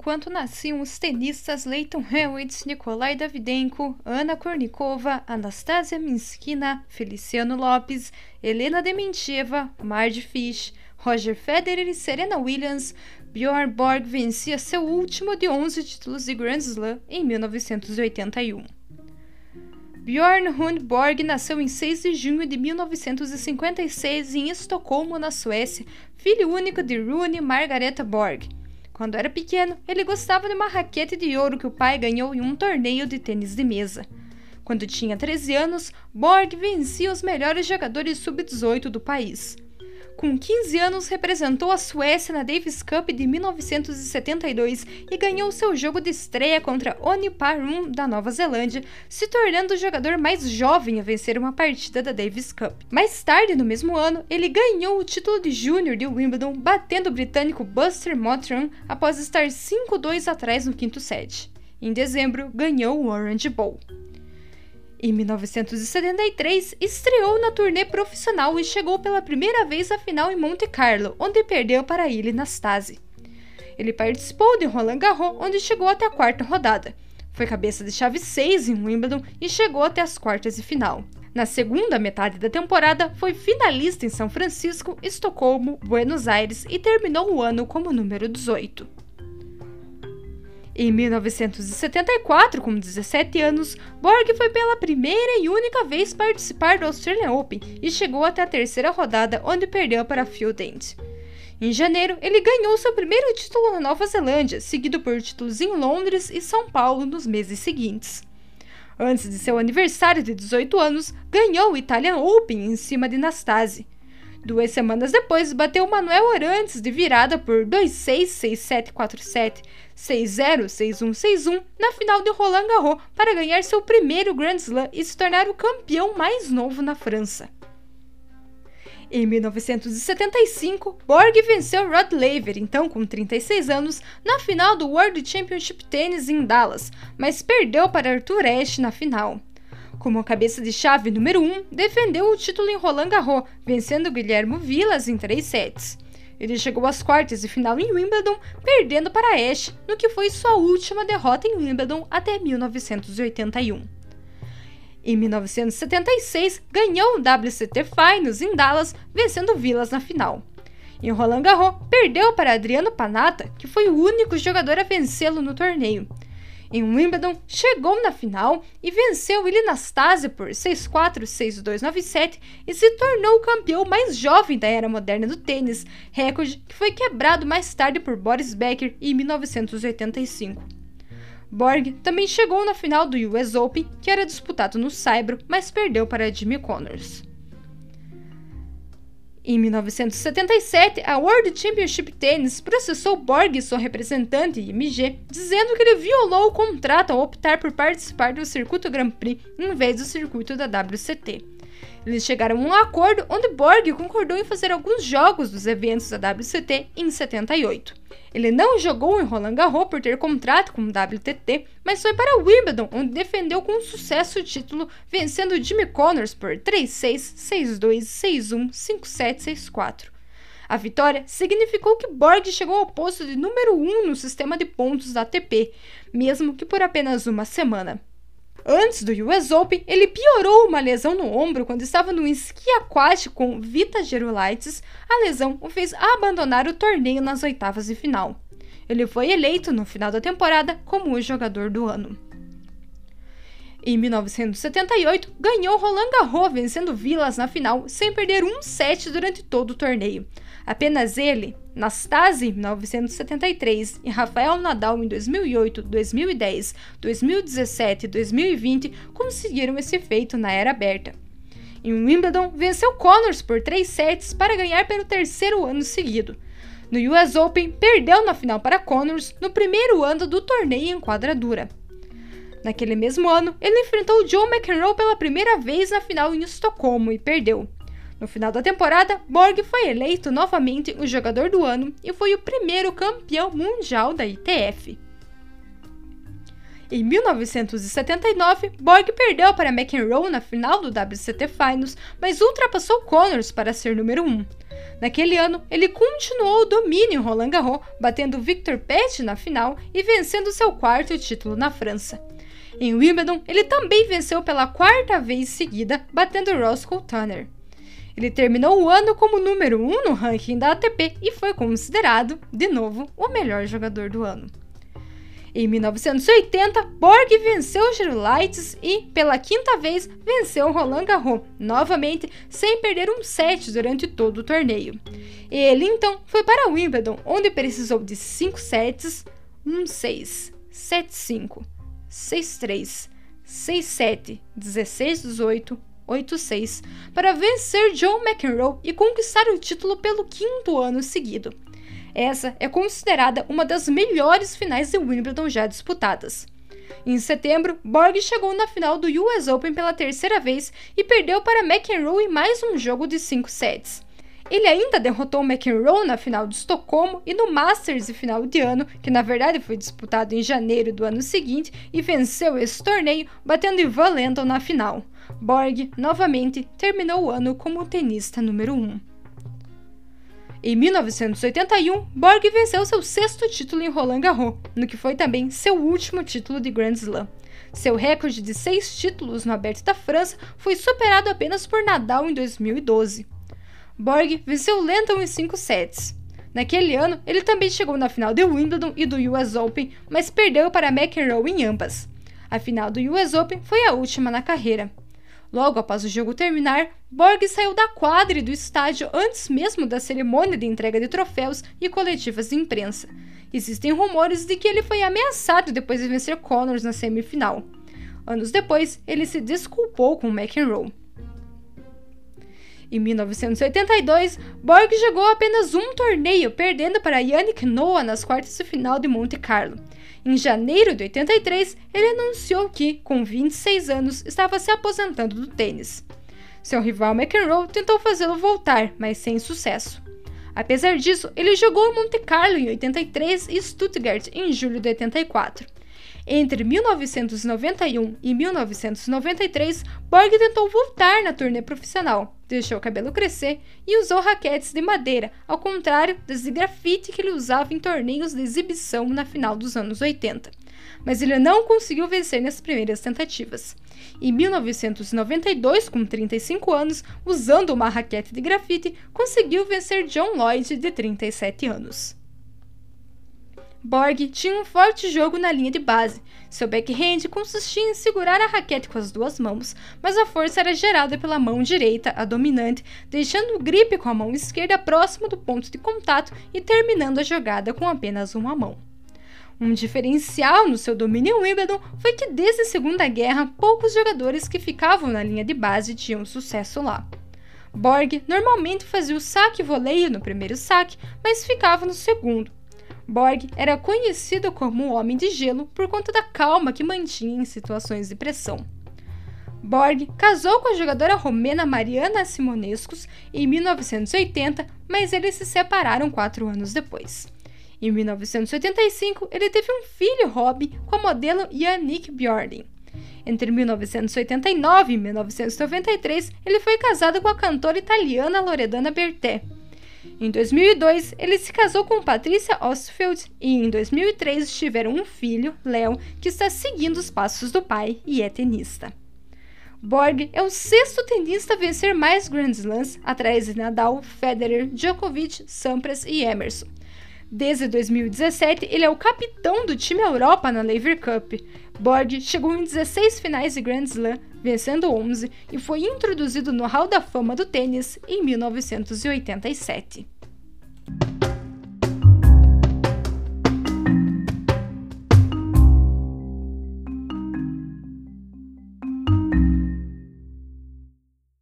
enquanto nasciam os tenistas Leighton Hewitt, Nikolai Davidenko, Ana Kornikova, Anastasia Minskina, Feliciano Lopes, Helena Dementieva, Marge Fish, Roger Federer e Serena Williams, Bjorn Borg vencia seu último de 11 títulos de Grand Slam em 1981. Bjorn Hund Borg nasceu em 6 de junho de 1956 em Estocolmo, na Suécia, filho único de Rune e Margareta Borg. Quando era pequeno, ele gostava de uma raquete de ouro que o pai ganhou em um torneio de tênis de mesa. Quando tinha 13 anos, Borg vencia os melhores jogadores sub-18 do país. Com 15 anos, representou a Suécia na Davis Cup de 1972 e ganhou seu jogo de estreia contra Oni Parun da Nova Zelândia, se tornando o jogador mais jovem a vencer uma partida da Davis Cup. Mais tarde, no mesmo ano, ele ganhou o título de júnior de Wimbledon, batendo o britânico Buster Mottram após estar 5-2 atrás no quinto set. Em dezembro, ganhou o Orange Bowl. Em 1973, estreou na turnê profissional e chegou pela primeira vez à final em Monte Carlo, onde perdeu para Ilha Nastase. Ele participou de Roland Garros, onde chegou até a quarta rodada. Foi cabeça de chave 6 em Wimbledon e chegou até as quartas de final. Na segunda metade da temporada, foi finalista em São Francisco, Estocolmo, Buenos Aires e terminou o ano como número 18. Em 1974, com 17 anos, Borg foi pela primeira e única vez participar do Australian Open e chegou até a terceira rodada, onde perdeu para Phil Dent. Em janeiro, ele ganhou seu primeiro título na Nova Zelândia, seguido por títulos em Londres e São Paulo nos meses seguintes. Antes de seu aniversário de 18 anos, ganhou o Italian Open em cima de Nastase. Duas semanas depois, bateu Manuel Orantes de virada por 2-6, 6-7, 4-7, 6-0, 6-1, 6-1 na final de Roland Garros para ganhar seu primeiro Grand Slam e se tornar o campeão mais novo na França. Em 1975, Borg venceu Rod Laver, então com 36 anos, na final do World Championship Tennis em Dallas, mas perdeu para Arthur Ashe na final. Como cabeça de chave número 1, defendeu o título em Roland Garros, vencendo Guilherme Vilas em 3 sets. Ele chegou às quartas de final em Wimbledon, perdendo para Ashe, no que foi sua última derrota em Wimbledon até 1981. Em 1976, ganhou o WCT Finals em Dallas, vencendo Vilas na final. Em Roland Garros, perdeu para Adriano Panata, que foi o único jogador a vencê-lo no torneio. Em Wimbledon, chegou na final e venceu Willi Anastasia por 6-4, 6-2, 9-7 e se tornou o campeão mais jovem da era moderna do tênis, recorde que foi quebrado mais tarde por Boris Becker em 1985. Borg também chegou na final do US Open, que era disputado no Saibro, mas perdeu para Jimmy Connors. Em 1977, a World Championship Tennis processou Borg e sua representante, IMG, dizendo que ele violou o contrato ao optar por participar do circuito Grand Prix em vez do circuito da WCT. Eles chegaram a um acordo onde Borg concordou em fazer alguns jogos dos eventos da WCT em 78. Ele não jogou em Roland Garros por ter contrato com o WTT, mas foi para Wimbledon, onde defendeu com sucesso o título, vencendo Jimmy Connors por 3-6, 6-2, 6-1, 5-7, 6-4. A vitória significou que Borg chegou ao posto de número 1 no sistema de pontos da ATP, mesmo que por apenas uma semana. Antes do US Open, ele piorou uma lesão no ombro quando estava no esqui aquático com Vita Gerulaitis. A lesão o fez abandonar o torneio nas oitavas de final. Ele foi eleito no final da temporada como o jogador do ano. Em 1978, ganhou Roland Garros vencendo Vilas na final sem perder um set durante todo o torneio. Apenas ele, Nastase em 1973 e Rafael Nadal em 2008, 2010, 2017 e 2020 conseguiram esse feito na era aberta. Em Wimbledon, venceu Connors por 3 sets para ganhar pelo terceiro ano seguido. No US Open, perdeu na final para Connors no primeiro ano do torneio em quadradura. Naquele mesmo ano, ele enfrentou Joe McEnroe pela primeira vez na final em Estocolmo e perdeu. No final da temporada, Borg foi eleito novamente o jogador do ano e foi o primeiro campeão mundial da ITF. Em 1979, Borg perdeu para McEnroe na final do WCT Finals, mas ultrapassou Connors para ser número 1. Naquele ano, ele continuou o domínio em Roland Garros, batendo Victor Pet na final e vencendo seu quarto título na França. Em Wimbledon, ele também venceu pela quarta vez seguida, batendo Roscoe Tanner. Ele terminou o ano como número 1 um no ranking da ATP e foi considerado, de novo, o melhor jogador do ano. Em 1980, Borg venceu Gerolaitis e, pela quinta vez, venceu Roland Garros, novamente sem perder um set durante todo o torneio. Ele então foi para Wimbledon, onde precisou de 5 sets, 1-6, 7-5, 6-3, 6-7, 16-18, 8-6, para vencer John McEnroe e conquistar o título pelo quinto ano seguido. Essa é considerada uma das melhores finais de Wimbledon já disputadas. Em setembro, Borg chegou na final do US Open pela terceira vez e perdeu para McEnroe em mais um jogo de 5 sets. Ele ainda derrotou McEnroe na final de Estocolmo e no Masters de final de ano, que na verdade foi disputado em janeiro do ano seguinte, e venceu esse torneio, batendo Ivan Lendl na final. Borg, novamente, terminou o ano como tenista número 1. Em 1981, Borg venceu seu sexto título em Roland Garros, no que foi também seu último título de Grand Slam. Seu recorde de seis títulos no Aberto da França foi superado apenas por Nadal em 2012. Borg venceu Lenton em cinco sets. Naquele ano, ele também chegou na final de Wimbledon e do US Open, mas perdeu para McEnroe em ambas. A final do US Open foi a última na carreira. Logo após o jogo terminar, Borg saiu da quadra e do estádio antes mesmo da cerimônia de entrega de troféus e coletivas de imprensa. Existem rumores de que ele foi ameaçado depois de vencer Connors na semifinal. Anos depois, ele se desculpou com McEnroe. Em 1982, Borg jogou apenas um torneio, perdendo para Yannick Noah nas quartas de final de Monte Carlo. Em janeiro de 83, ele anunciou que, com 26 anos, estava se aposentando do tênis. Seu rival McEnroe tentou fazê-lo voltar, mas sem sucesso. Apesar disso, ele jogou em Monte Carlo em 83 e Stuttgart em julho de 84. Entre 1991 e 1993, Borg tentou voltar na turnê profissional, deixou o cabelo crescer e usou raquetes de madeira, ao contrário das de grafite que ele usava em torneios de exibição na final dos anos 80. Mas ele não conseguiu vencer nas primeiras tentativas. Em 1992, com 35 anos, usando uma raquete de grafite, conseguiu vencer John Lloyd, de 37 anos. Borg tinha um forte jogo na linha de base. Seu backhand consistia em segurar a raquete com as duas mãos, mas a força era gerada pela mão direita, a dominante, deixando o grip com a mão esquerda próximo do ponto de contato e terminando a jogada com apenas uma mão. Um diferencial no seu domínio em Wimbledon foi que desde a Segunda Guerra poucos jogadores que ficavam na linha de base tinham sucesso lá. Borg normalmente fazia o saque voleio no primeiro saque, mas ficava no segundo, Borg era conhecido como o Homem de Gelo por conta da calma que mantinha em situações de pressão. Borg casou com a jogadora romena Mariana Simonescos em 1980, mas eles se separaram quatro anos depois. Em 1985, ele teve um filho, Rob, com a modelo Yannick Bjorling. Entre 1989 e 1993, ele foi casado com a cantora italiana Loredana Bertè. Em 2002, ele se casou com Patricia Ostfeld e em 2003 tiveram um filho, Léo, que está seguindo os passos do pai e é tenista. Borg é o sexto tenista a vencer mais Grand Slams, atrás de Nadal, Federer, Djokovic, Sampras e Emerson. Desde 2017, ele é o capitão do time Europa na Lever Cup. Borg chegou em 16 finais de Grand Slam, vencendo 11, e foi introduzido no Hall da Fama do tênis em 1987.